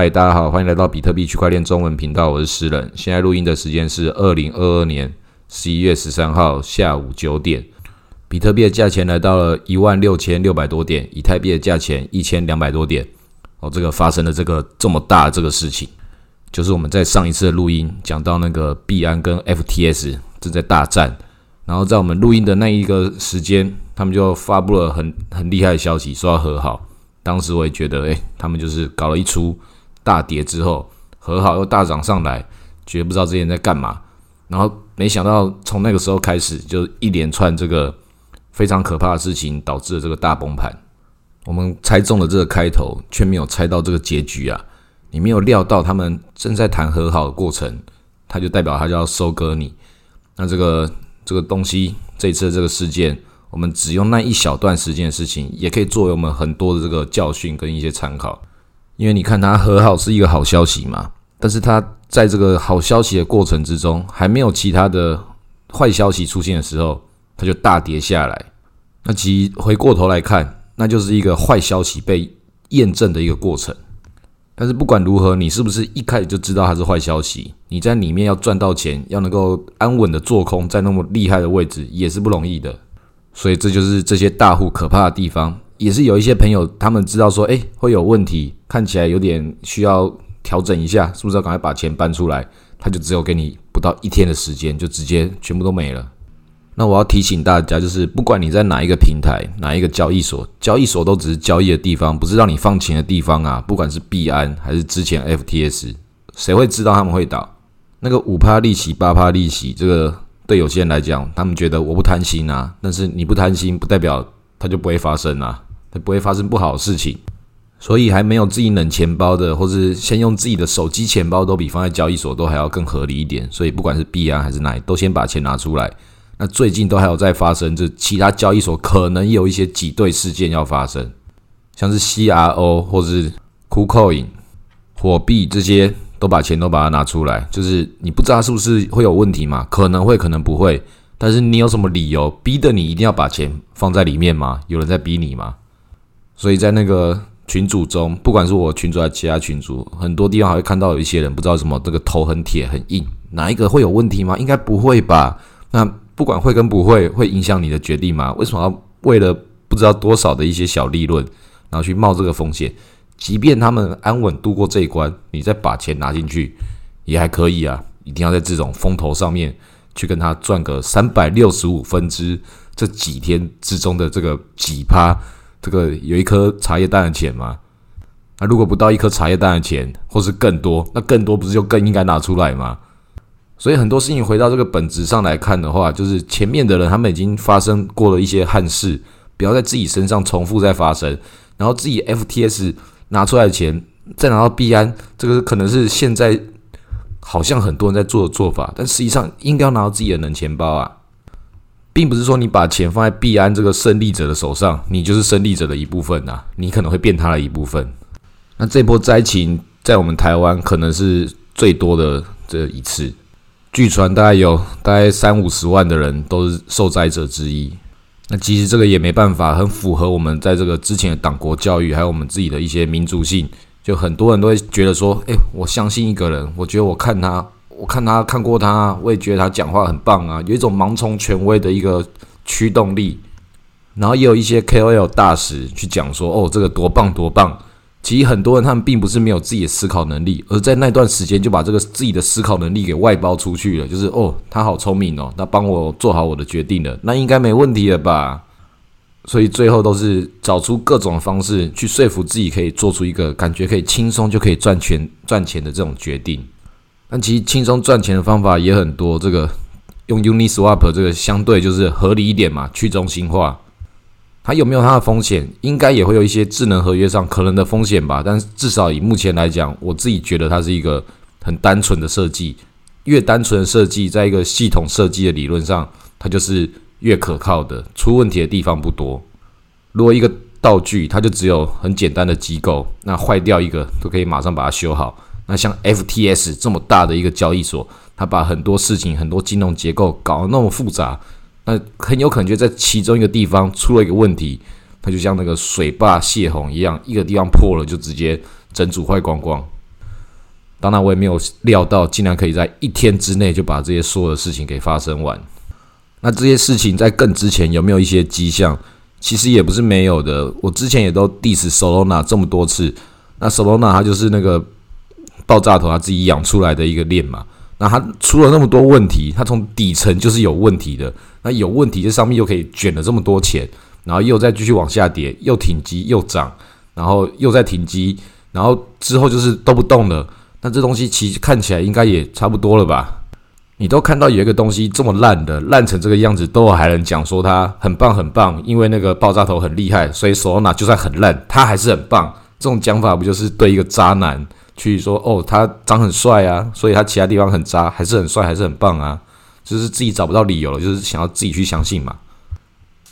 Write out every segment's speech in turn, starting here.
嗨，大家好，欢迎来到比特币区块链中文频道，我是诗人。现在录音的时间是二零二二年十一月十三号下午九点。比特币的价钱来到了一万六千六百多点，以太币的价钱一千两百多点。哦，这个发生了这个这么大这个事情，就是我们在上一次的录音讲到那个币安跟 FTS 正在大战，然后在我们录音的那一个时间，他们就发布了很很厉害的消息，说要和好。当时我也觉得，哎，他们就是搞了一出。大跌之后和好又大涨上来，绝不知道这些人在干嘛。然后没想到从那个时候开始，就一连串这个非常可怕的事情，导致了这个大崩盘。我们猜中了这个开头，却没有猜到这个结局啊！你没有料到他们正在谈和好的过程，它就代表他就要收割你。那这个这个东西，这次这个事件，我们只用那一小段时间的事情，也可以作为我们很多的这个教训跟一些参考。因为你看，它和好是一个好消息嘛，但是它在这个好消息的过程之中，还没有其他的坏消息出现的时候，它就大跌下来。那其实回过头来看，那就是一个坏消息被验证的一个过程。但是不管如何，你是不是一开始就知道它是坏消息？你在里面要赚到钱，要能够安稳的做空，在那么厉害的位置也是不容易的。所以这就是这些大户可怕的地方。也是有一些朋友，他们知道说，哎，会有问题，看起来有点需要调整一下，是不是要赶快把钱搬出来？他就只有给你不到一天的时间，就直接全部都没了。那我要提醒大家，就是不管你在哪一个平台、哪一个交易所，交易所都只是交易的地方，不是让你放钱的地方啊。不管是币安还是之前 FTS，谁会知道他们会倒？那个五趴利息、八趴利息，这个对有些人来讲，他们觉得我不贪心啊。但是你不贪心，不代表它就不会发生啊。它不会发生不好的事情，所以还没有自己冷钱包的，或是先用自己的手机钱包，都比放在交易所都还要更合理一点。所以不管是币安还是哪，都先把钱拿出来。那最近都还有在发生，这其他交易所可能有一些挤兑事件要发生，像是 CRO 或是 KuCoin 火币这些，都把钱都把它拿出来。就是你不知道是不是会有问题嘛？可能会，可能不会。但是你有什么理由逼得你一定要把钱放在里面吗？有人在逼你吗？所以在那个群组中，不管是我群主还是其他群主，很多地方还会看到有一些人不知道什么，这个头很铁很硬，哪一个会有问题吗？应该不会吧？那不管会跟不会，会影响你的决定吗？为什么要为了不知道多少的一些小利润，然后去冒这个风险？即便他们安稳度过这一关，你再把钱拿进去也还可以啊！一定要在这种风头上面去跟他赚个三百六十五分之这几天之中的这个几趴。这个有一颗茶叶蛋的钱吗？那如果不到一颗茶叶蛋的钱，或是更多，那更多不是就更应该拿出来吗？所以很多事情回到这个本质上来看的话，就是前面的人他们已经发生过了一些憾事，不要在自己身上重复再发生。然后自己 FTS 拿出来的钱，再拿到币安，这个可能是现在好像很多人在做的做法，但实际上应该要拿到自己的冷钱包啊。并不是说你把钱放在币安这个胜利者的手上，你就是胜利者的一部分呐，你可能会变他的一部分。那这波灾情在我们台湾可能是最多的这一次，据传大概有大概三五十万的人都是受灾者之一。那其实这个也没办法，很符合我们在这个之前的党国教育，还有我们自己的一些民族性，就很多人都会觉得说，诶，我相信一个人，我觉得我看他。我看他看过他，我也觉得他讲话很棒啊，有一种盲从权威的一个驱动力。然后也有一些 KOL 大使去讲说：“哦，这个多棒多棒。”其实很多人他们并不是没有自己的思考能力，而在那段时间就把这个自己的思考能力给外包出去了。就是哦，他好聪明哦，他帮我做好我的决定了，那应该没问题了吧？所以最后都是找出各种方式去说服自己，可以做出一个感觉可以轻松就可以赚钱赚钱的这种决定。但其实轻松赚钱的方法也很多，这个用 Uniswap 这个相对就是合理一点嘛，去中心化，它有没有它的风险？应该也会有一些智能合约上可能的风险吧。但是至少以目前来讲，我自己觉得它是一个很单纯的设计，越单纯的设计，在一个系统设计的理论上，它就是越可靠的，出问题的地方不多。如果一个道具它就只有很简单的机构，那坏掉一个都可以马上把它修好。那像 FTS 这么大的一个交易所，它把很多事情、很多金融结构搞得那么复杂，那很有可能就在其中一个地方出了一个问题，它就像那个水坝泄洪一样，一个地方破了就直接整组坏光光。当然，我也没有料到，竟然可以在一天之内就把这些所有的事情给发生完。那这些事情在更之前有没有一些迹象？其实也不是没有的。我之前也都 diss Solana 这么多次。那 Solana 它就是那个爆炸头他自己养出来的一个链嘛。那它出了那么多问题，它从底层就是有问题的。那有问题，这上面又可以卷了这么多钱，然后又再继续往下跌，又挺击又涨，然后又在挺击，然后之后就是都不动了。那这东西其实看起来应该也差不多了吧？你都看到有一个东西这么烂的，烂成这个样子，都还能讲说它很棒很棒，因为那个爆炸头很厉害，所以索纳就算很烂，它还是很棒。这种讲法不就是对一个渣男去说哦，他长很帅啊，所以他其他地方很渣，还是很帅，还是很棒啊？就是自己找不到理由了，就是想要自己去相信嘛。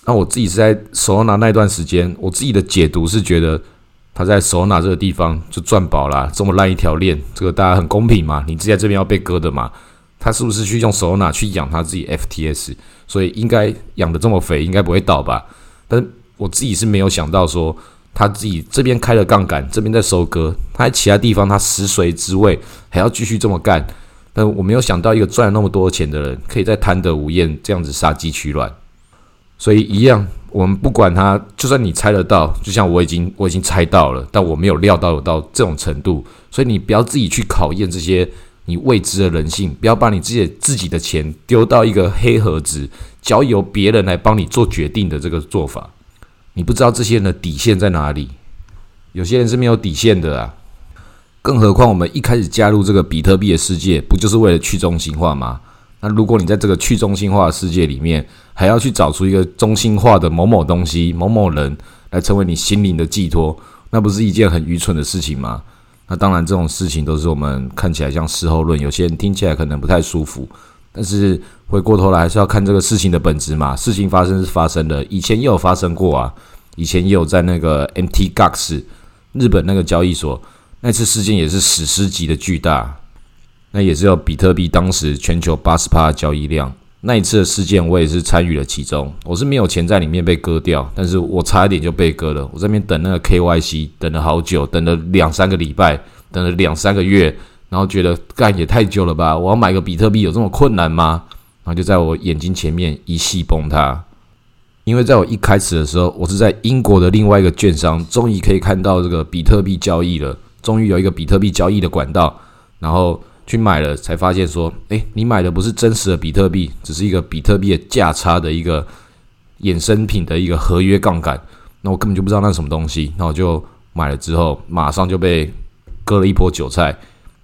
那我自己是在索罗纳那段时间，我自己的解读是觉得。他在手拿这个地方就赚饱了，这么烂一条链，这个大家很公平嘛？你自己在这边要被割的嘛？他是不是去用手拿去养他自己 FTS？所以应该养的这么肥，应该不会倒吧？但是我自己是没有想到说他自己这边开了杠杆，这边在收割，他在其他地方他食髓知味，还要继续这么干。但我没有想到一个赚了那么多钱的人，可以在贪得无厌这样子杀鸡取卵。所以一样。我们不管他，就算你猜得到，就像我已经我已经猜到了，但我没有料到到这种程度，所以你不要自己去考验这些你未知的人性，不要把你自己自己的钱丢到一个黑盒子，交由别人来帮你做决定的这个做法，你不知道这些人的底线在哪里，有些人是没有底线的啊，更何况我们一开始加入这个比特币的世界，不就是为了去中心化吗？那如果你在这个去中心化的世界里面，还要去找出一个中心化的某某东西、某某人来成为你心灵的寄托，那不是一件很愚蠢的事情吗？那当然，这种事情都是我们看起来像事后论，有些人听起来可能不太舒服。但是回过头来，还是要看这个事情的本质嘛。事情发生是发生的，以前也有发生过啊。以前也有在那个 MT GAX 日本那个交易所，那次事件也是史诗级的巨大。那也是有比特币当时全球八十趴的交易量那一次的事件，我也是参与了其中。我是没有钱在里面被割掉，但是我差一点就被割了。我在那边等那个 KYC 等了好久，等了两三个礼拜，等了两三个月，然后觉得干也太久了吧？我要买个比特币有这么困难吗？然后就在我眼睛前面一系崩塌。因为在我一开始的时候，我是在英国的另外一个券商，终于可以看到这个比特币交易了，终于有一个比特币交易的管道，然后。去买了，才发现说，诶，你买的不是真实的比特币，只是一个比特币的价差的一个衍生品的一个合约杠杆。那我根本就不知道那是什么东西，那我就买了之后，马上就被割了一波韭菜。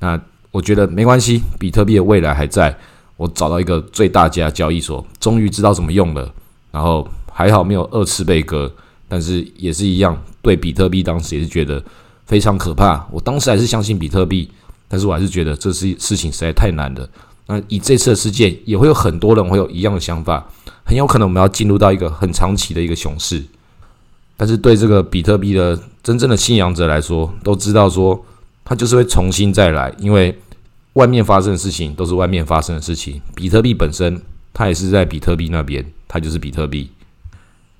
那我觉得没关系，比特币的未来还在。我找到一个最大家交易所，终于知道怎么用了。然后还好没有二次被割，但是也是一样，对比特币当时也是觉得非常可怕。我当时还是相信比特币。但是我还是觉得这是事情实在太难了。那以这次的事件，也会有很多人会有一样的想法，很有可能我们要进入到一个很长期的一个熊市。但是对这个比特币的真正的信仰者来说，都知道说它就是会重新再来，因为外面发生的事情都是外面发生的事情，比特币本身它也是在比特币那边，它就是比特币。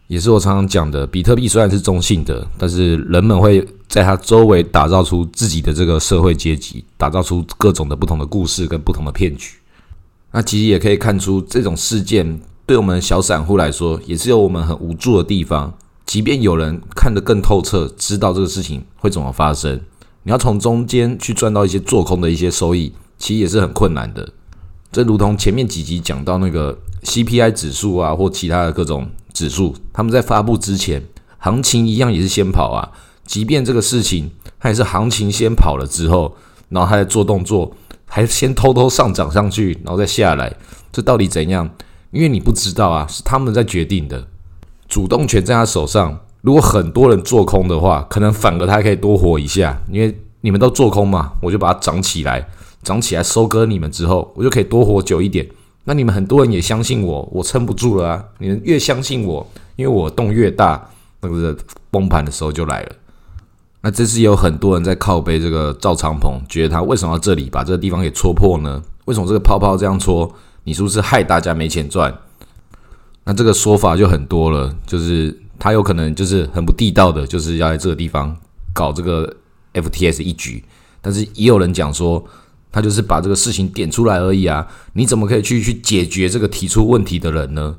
也是我常常讲的，比特币虽然是中性的，但是人们会在它周围打造出自己的这个社会阶级，打造出各种的不同的故事跟不同的骗局。那其实也可以看出，这种事件对我们小散户来说，也是有我们很无助的地方。即便有人看得更透彻，知道这个事情会怎么发生，你要从中间去赚到一些做空的一些收益，其实也是很困难的。这如同前面几集讲到那个 CPI 指数啊，或其他的各种。指数，他们在发布之前，行情一样也是先跑啊。即便这个事情，它也是行情先跑了之后，然后它在做动作，还先偷偷上涨上去，然后再下来。这到底怎样？因为你不知道啊，是他们在决定的，主动权在他手上。如果很多人做空的话，可能反而他还可以多活一下，因为你们都做空嘛，我就把它涨起来，涨起来收割你们之后，我就可以多活久一点。那你们很多人也相信我，我撑不住了啊！你们越相信我，因为我洞越大，那个崩盘的时候就来了。那这次有很多人在靠背这个赵长鹏，觉得他为什么要这里把这个地方给戳破呢？为什么这个泡泡这样戳？你是不是害大家没钱赚？那这个说法就很多了，就是他有可能就是很不地道的，就是要在这个地方搞这个 FTS 一局。但是也有人讲说。他就是把这个事情点出来而已啊，你怎么可以去去解决这个提出问题的人呢？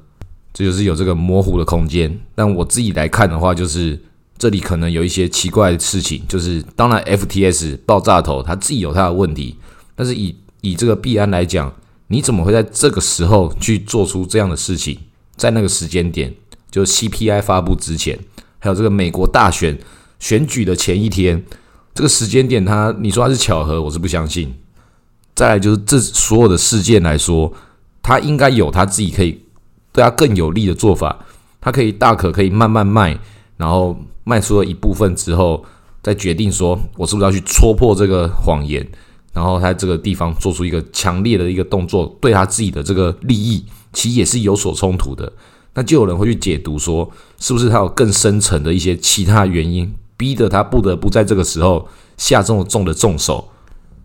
这就是有这个模糊的空间。但我自己来看的话，就是这里可能有一些奇怪的事情，就是当然 FTS 爆炸头他自己有他的问题，但是以以这个币安来讲，你怎么会在这个时候去做出这样的事情？在那个时间点，就 CPI 发布之前，还有这个美国大选选举的前一天，这个时间点，他你说他是巧合，我是不相信。再来就是这所有的事件来说，他应该有他自己可以对他更有利的做法。他可以大可可以慢慢卖，然后卖出了一部分之后，再决定说我是不是要去戳破这个谎言，然后他这个地方做出一个强烈的一个动作，对他自己的这个利益其实也是有所冲突的。那就有人会去解读说，是不是他有更深层的一些其他原因，逼得他不得不在这个时候下这么重的重手。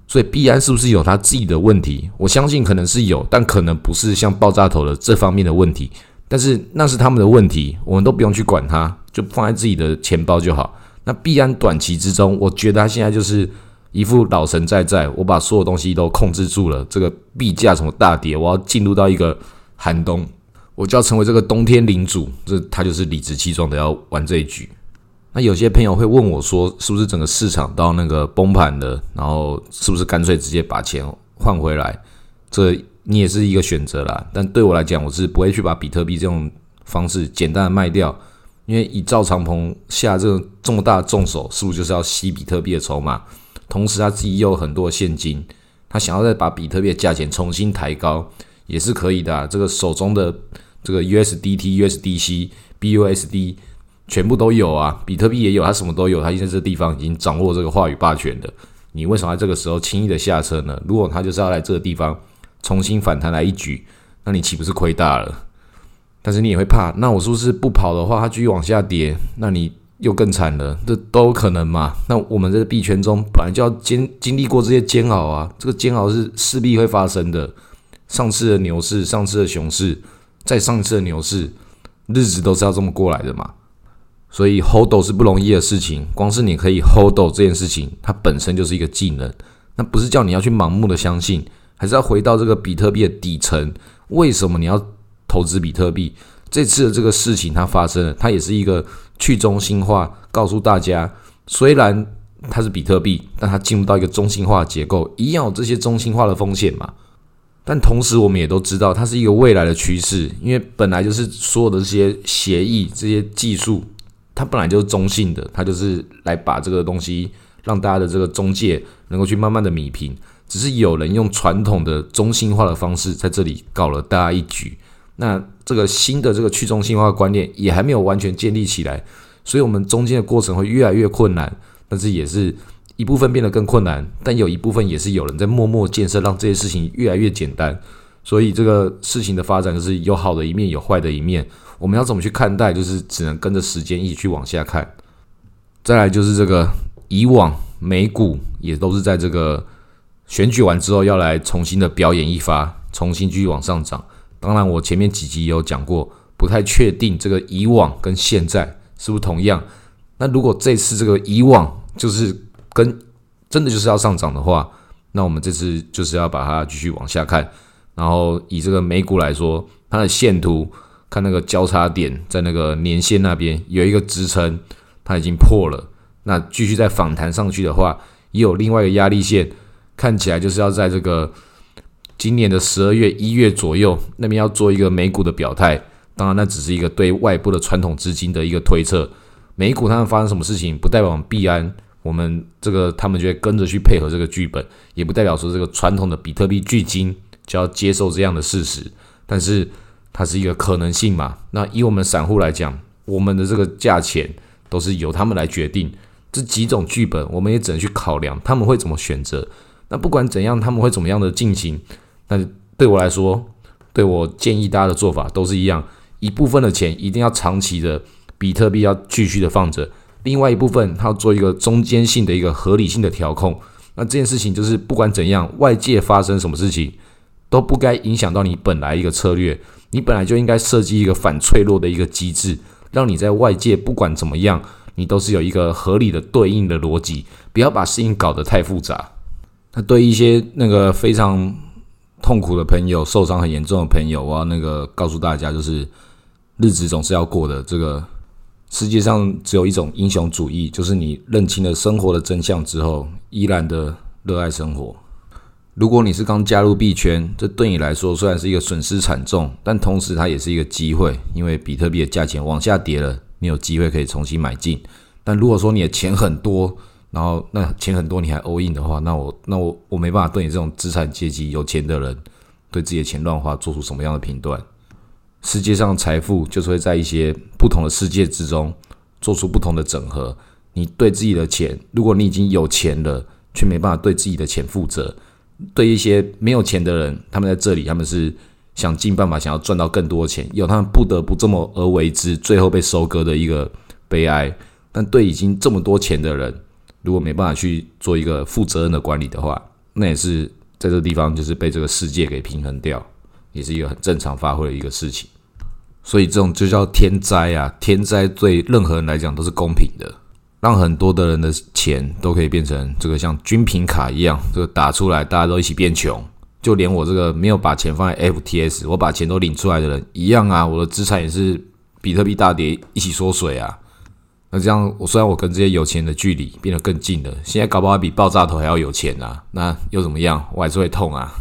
所以必安是不是有他自己的问题？我相信可能是有，但可能不是像爆炸头的这方面的问题。但是那是他们的问题，我们都不用去管它，就放在自己的钱包就好。那必安短期之中，我觉得他现在就是一副老神在在，我把所有东西都控制住了。这个币价什么大跌，我要进入到一个寒冬，我就要成为这个冬天领主。这他就是理直气壮的要玩这一局。那有些朋友会问我说：“是不是整个市场到那个崩盘的？然后是不是干脆直接把钱换回来？这你也是一个选择啦。但对我来讲，我是不会去把比特币这种方式简单的卖掉，因为以赵长鹏下这种这么大的重手，是不是就是要吸比特币的筹码？同时他自己又有很多现金，他想要再把比特币的价钱重新抬高，也是可以的。这个手中的这个 USDT、USDC、BUSD。全部都有啊，比特币也有，它什么都有，它现在这地方已经掌握这个话语霸权的。你为什么在这个时候轻易的下车呢？如果它就是要来这个地方重新反弹来一局，那你岂不是亏大了？但是你也会怕，那我是不是不跑的话，它继续往下跌，那你又更惨了，这都有可能嘛？那我们这个币圈中本来就要经经历过这些煎熬啊，这个煎熬是势必会发生的。上次的牛市，上次的熊市，在上一次的牛市，日子都是要这么过来的嘛。所以 hold 是不容易的事情，光是你可以 hold 这件事情，它本身就是一个技能。那不是叫你要去盲目的相信，还是要回到这个比特币的底层。为什么你要投资比特币？这次的这个事情它发生了，它也是一个去中心化，告诉大家，虽然它是比特币，但它进入到一个中心化结构，一样有这些中心化的风险嘛。但同时，我们也都知道，它是一个未来的趋势，因为本来就是所有的这些协议、这些技术。它本来就是中性的，它就是来把这个东西让大家的这个中介能够去慢慢的米平。只是有人用传统的中心化的方式在这里搞了大家一局。那这个新的这个去中心化观念也还没有完全建立起来，所以我们中间的过程会越来越困难。但是也是一部分变得更困难，但有一部分也是有人在默默建设，让这些事情越来越简单。所以这个事情的发展就是有好的一面，有坏的一面。我们要怎么去看待？就是只能跟着时间一起去往下看。再来就是这个以往美股也都是在这个选举完之后要来重新的表演一发，重新继续往上涨。当然，我前面几集也有讲过，不太确定这个以往跟现在是不是同样。那如果这次这个以往就是跟真的就是要上涨的话，那我们这次就是要把它继续往下看。然后以这个美股来说，它的线图。看那个交叉点，在那个年线那边有一个支撑，它已经破了。那继续再反弹上去的话，也有另外一个压力线，看起来就是要在这个今年的十二月、一月左右那边要做一个美股的表态。当然，那只是一个对外部的传统资金的一个推测。美股它们发生什么事情，不代表币安我们这个他们就会跟着去配合这个剧本，也不代表说这个传统的比特币巨金就要接受这样的事实。但是。它是一个可能性嘛？那以我们散户来讲，我们的这个价钱都是由他们来决定。这几种剧本，我们也只能去考量他们会怎么选择。那不管怎样，他们会怎么样的进行？那对我来说，对我建议大家的做法都是一样：一部分的钱一定要长期的比特币要继续的放着，另外一部分它要做一个中间性的一个合理性的调控。那这件事情就是不管怎样，外界发生什么事情都不该影响到你本来一个策略。你本来就应该设计一个反脆弱的一个机制，让你在外界不管怎么样，你都是有一个合理的对应的逻辑，不要把事情搞得太复杂。那对一些那个非常痛苦的朋友、受伤很严重的朋友，我要那个告诉大家，就是日子总是要过的。这个世界上只有一种英雄主义，就是你认清了生活的真相之后，依然的热爱生活。如果你是刚加入币圈，这对你来说虽然是一个损失惨重，但同时它也是一个机会，因为比特币的价钱往下跌了，你有机会可以重新买进。但如果说你的钱很多，然后那钱很多你还 all in 的话，那我那我我没办法对你这种资产阶级有钱的人，对自己的钱乱花做出什么样的评断。世界上财富就是会在一些不同的世界之中做出不同的整合。你对自己的钱，如果你已经有钱了，却没办法对自己的钱负责。对一些没有钱的人，他们在这里，他们是想尽办法想要赚到更多钱，有他们不得不这么而为之，最后被收割的一个悲哀。但对已经这么多钱的人，如果没办法去做一个负责任的管理的话，那也是在这个地方就是被这个世界给平衡掉，也是一个很正常发挥的一个事情。所以这种就叫天灾啊！天灾对任何人来讲都是公平的。让很多的人的钱都可以变成这个像军品卡一样，这个打出来大家都一起变穷，就连我这个没有把钱放在 FTS，我把钱都领出来的人一样啊，我的资产也是比特币大跌一起缩水啊。那这样我虽然我跟这些有钱的距离变得更近了，现在搞不好比爆炸头还要有钱啊，那又怎么样？我还是会痛啊。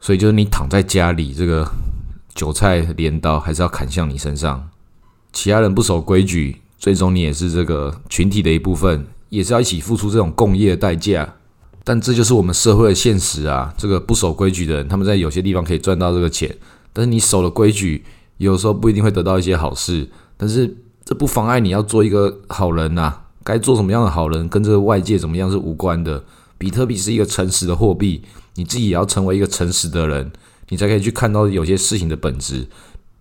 所以就是你躺在家里，这个韭菜镰刀还是要砍向你身上，其他人不守规矩。最终你也是这个群体的一部分，也是要一起付出这种共业的代价。但这就是我们社会的现实啊！这个不守规矩的人，他们在有些地方可以赚到这个钱，但是你守了规矩，有时候不一定会得到一些好事。但是这不妨碍你要做一个好人呐！该做什么样的好人，跟这个外界怎么样是无关的。比特币是一个诚实的货币，你自己也要成为一个诚实的人，你才可以去看到有些事情的本质。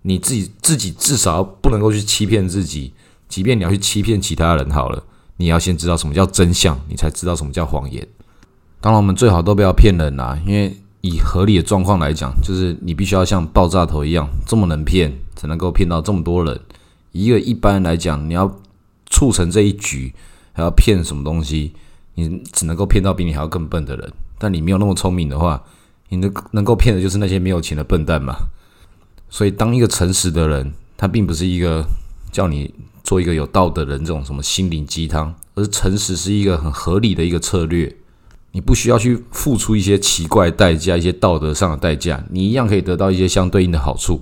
你自己自己至少不能够去欺骗自己。即便你要去欺骗其他人好了，你要先知道什么叫真相，你才知道什么叫谎言。当然，我们最好都不要骗人啦，因为以合理的状况来讲，就是你必须要像爆炸头一样这么能骗，才能够骗到这么多人。一个一般来讲，你要促成这一局，还要骗什么东西，你只能够骗到比你还要更笨的人。但你没有那么聪明的话，你能能够骗的就是那些没有钱的笨蛋嘛。所以，当一个诚实的人，他并不是一个叫你。做一个有道德人，这种什么心灵鸡汤，而诚实是一个很合理的一个策略。你不需要去付出一些奇怪代价，一些道德上的代价，你一样可以得到一些相对应的好处。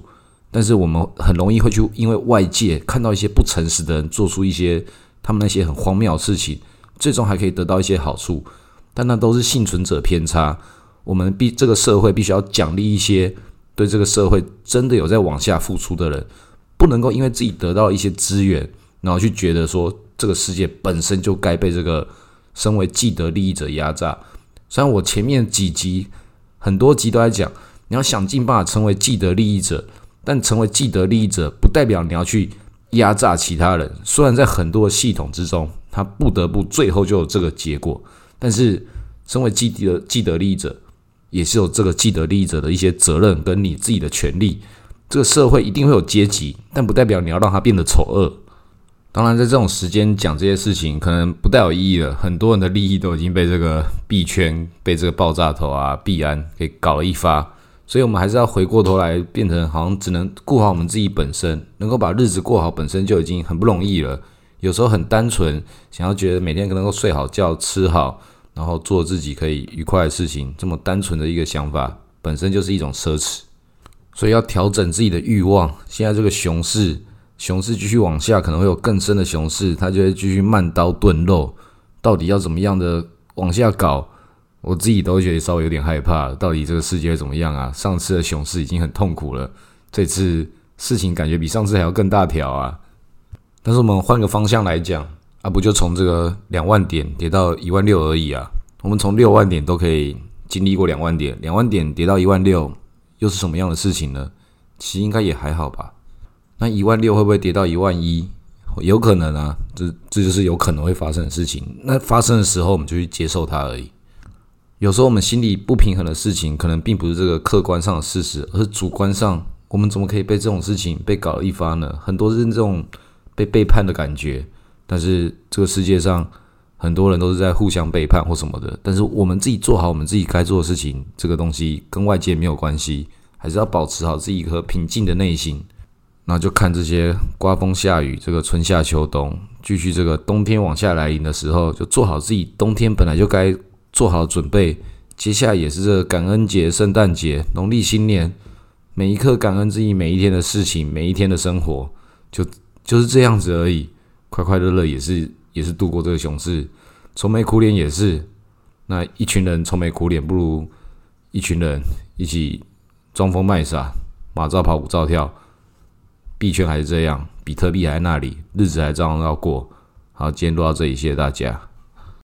但是我们很容易会去因为外界看到一些不诚实的人做出一些他们那些很荒谬的事情，最终还可以得到一些好处，但那都是幸存者偏差。我们必这个社会必须要奖励一些对这个社会真的有在往下付出的人。不能够因为自己得到一些资源，然后去觉得说这个世界本身就该被这个身为既得利益者压榨。虽然我前面几集很多集都在讲，你要想尽办法成为既得利益者，但成为既得利益者不代表你要去压榨其他人。虽然在很多系统之中，他不得不最后就有这个结果，但是身为既得既得利益者，也是有这个既得利益者的一些责任跟你自己的权利。这个社会一定会有阶级，但不代表你要让它变得丑恶。当然，在这种时间讲这些事情，可能不带有意义了。很多人的利益都已经被这个币圈、被这个爆炸头啊、币安给搞了一发，所以我们还是要回过头来，变成好像只能顾好我们自己本身，能够把日子过好，本身就已经很不容易了。有时候很单纯，想要觉得每天能够睡好觉、吃好，然后做自己可以愉快的事情，这么单纯的一个想法，本身就是一种奢侈。所以要调整自己的欲望。现在这个熊市，熊市继续往下，可能会有更深的熊市，它就会继续慢刀炖肉。到底要怎么样的往下搞？我自己都觉得稍微有点害怕。到底这个世界会怎么样啊？上次的熊市已经很痛苦了，这次事情感觉比上次还要更大条啊。但是我们换个方向来讲，啊，不就从这个两万点跌到一万六而已啊？我们从六万点都可以经历过两万点，两万点跌到一万六。又是什么样的事情呢？其实应该也还好吧。那一万六会不会跌到一万一？有可能啊，这这就是有可能会发生的事情。那发生的时候，我们就去接受它而已。有时候我们心里不平衡的事情，可能并不是这个客观上的事实，而是主观上，我们怎么可以被这种事情被搞了一发呢？很多是这种被背叛的感觉。但是这个世界上很多人都是在互相背叛或什么的。但是我们自己做好我们自己该做的事情，这个东西跟外界没有关系，还是要保持好自己一颗平静的内心。那就看这些刮风下雨，这个春夏秋冬，继续这个冬天往下来临的时候，就做好自己冬天本来就该做好准备。接下来也是这个感恩节、圣诞节、农历新年，每一刻感恩自己每一天的事情，每一天的生活，就就是这样子而已。快快乐乐也是也是度过这个熊市，愁眉苦脸也是。那一群人愁眉苦脸，不如一群人一起装疯卖傻，马照跑，舞照跳。币圈还是这样，比特币还在那里，日子还照样要过。好，今天录到这里，谢谢大家。